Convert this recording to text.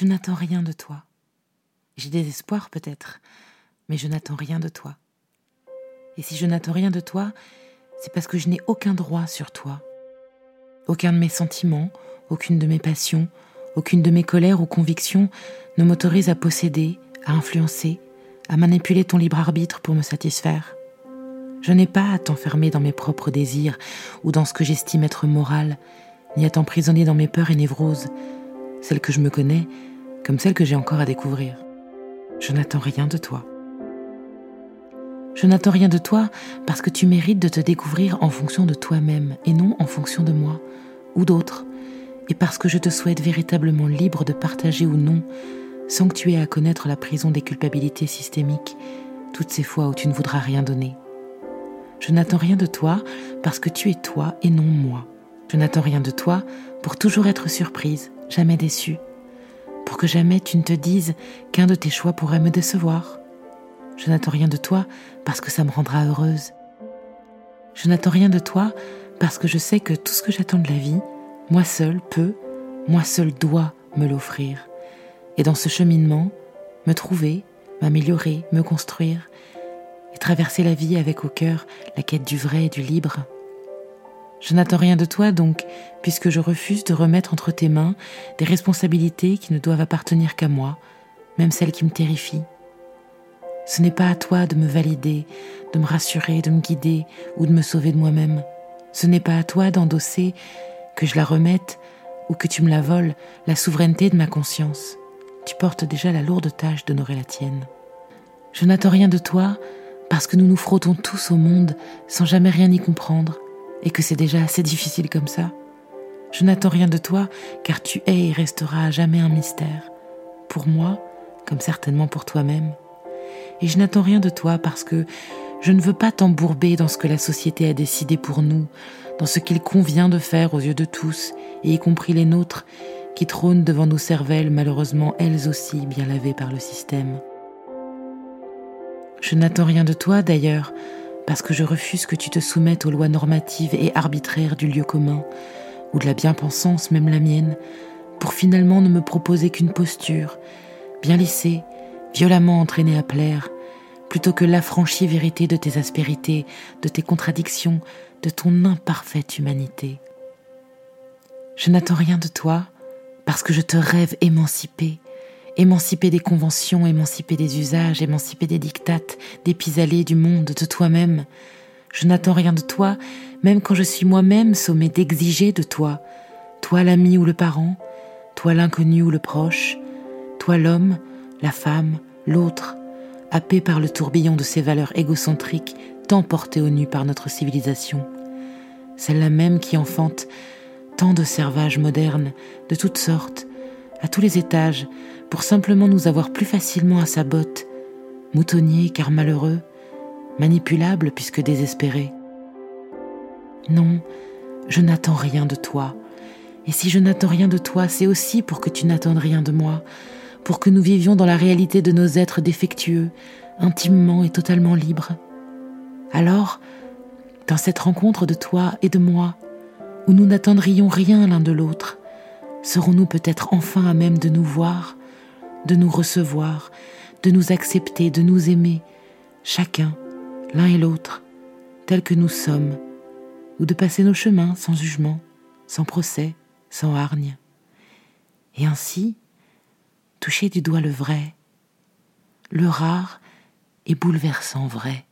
Je n'attends rien de toi. J'ai des espoirs peut-être, mais je n'attends rien de toi. Et si je n'attends rien de toi, c'est parce que je n'ai aucun droit sur toi. Aucun de mes sentiments, aucune de mes passions, aucune de mes colères ou convictions ne m'autorise à posséder, à influencer, à manipuler ton libre arbitre pour me satisfaire. Je n'ai pas à t'enfermer dans mes propres désirs ou dans ce que j'estime être moral, ni à t'emprisonner dans mes peurs et névroses, celles que je me connais comme celles que j'ai encore à découvrir. Je n'attends rien de toi. Je n'attends rien de toi parce que tu mérites de te découvrir en fonction de toi-même et non en fonction de moi ou d'autres, et parce que je te souhaite véritablement libre de partager ou non, sans que tu aies à connaître la prison des culpabilités systémiques, toutes ces fois où tu ne voudras rien donner. Je n'attends rien de toi parce que tu es toi et non moi. Je n'attends rien de toi pour toujours être surprise, jamais déçue, pour que jamais tu ne te dises qu'un de tes choix pourrait me décevoir. Je n'attends rien de toi parce que ça me rendra heureuse. Je n'attends rien de toi parce que je sais que tout ce que j'attends de la vie, moi seul peux, moi seul dois me l'offrir. Et dans ce cheminement, me trouver, m'améliorer, me construire, et traverser la vie avec au cœur la quête du vrai et du libre. Je n'attends rien de toi donc, puisque je refuse de remettre entre tes mains des responsabilités qui ne doivent appartenir qu'à moi, même celles qui me terrifient. Ce n'est pas à toi de me valider, de me rassurer, de me guider ou de me sauver de moi-même. Ce n'est pas à toi d'endosser, que je la remette ou que tu me la voles, la souveraineté de ma conscience. Tu portes déjà la lourde tâche d'honorer la tienne. Je n'attends rien de toi parce que nous nous frottons tous au monde sans jamais rien y comprendre et que c'est déjà assez difficile comme ça. Je n'attends rien de toi car tu es et resteras à jamais un mystère, pour moi comme certainement pour toi-même. Et je n'attends rien de toi parce que je ne veux pas t'embourber dans ce que la société a décidé pour nous, dans ce qu'il convient de faire aux yeux de tous, et y compris les nôtres, qui trônent devant nos cervelles, malheureusement elles aussi bien lavées par le système. Je n'attends rien de toi d'ailleurs, parce que je refuse que tu te soumettes aux lois normatives et arbitraires du lieu commun, ou de la bien-pensance, même la mienne, pour finalement ne me proposer qu'une posture, bien lissée, violemment entraînée à plaire, plutôt que l'affranchie vérité de tes aspérités, de tes contradictions, de ton imparfaite humanité. Je n'attends rien de toi parce que je te rêve émancipé, émancipé des conventions, émancipé des usages, émancipé des dictates, des pis du monde, de toi-même. Je n'attends rien de toi, même quand je suis moi-même sommé d'exiger de toi, toi l'ami ou le parent, toi l'inconnu ou le proche, toi l'homme, la femme, l'autre, happé par le tourbillon de ces valeurs égocentriques tant portées au nu par notre civilisation. Celle-là même qui enfante tant de servages modernes, de toutes sortes, à tous les étages, pour simplement nous avoir plus facilement à sa botte, moutonniers car malheureux, manipulables puisque désespérés. Non, je n'attends rien de toi. Et si je n'attends rien de toi, c'est aussi pour que tu n'attendes rien de moi, pour que nous vivions dans la réalité de nos êtres défectueux, intimement et totalement libres. Alors, dans cette rencontre de toi et de moi, où nous n'attendrions rien l'un de l'autre, serons-nous peut-être enfin à même de nous voir, de nous recevoir, de nous accepter, de nous aimer, chacun, l'un et l'autre, tels que nous sommes, ou de passer nos chemins sans jugement, sans procès, sans hargne? Et ainsi, toucher du doigt le vrai, le rare et bouleversant vrai.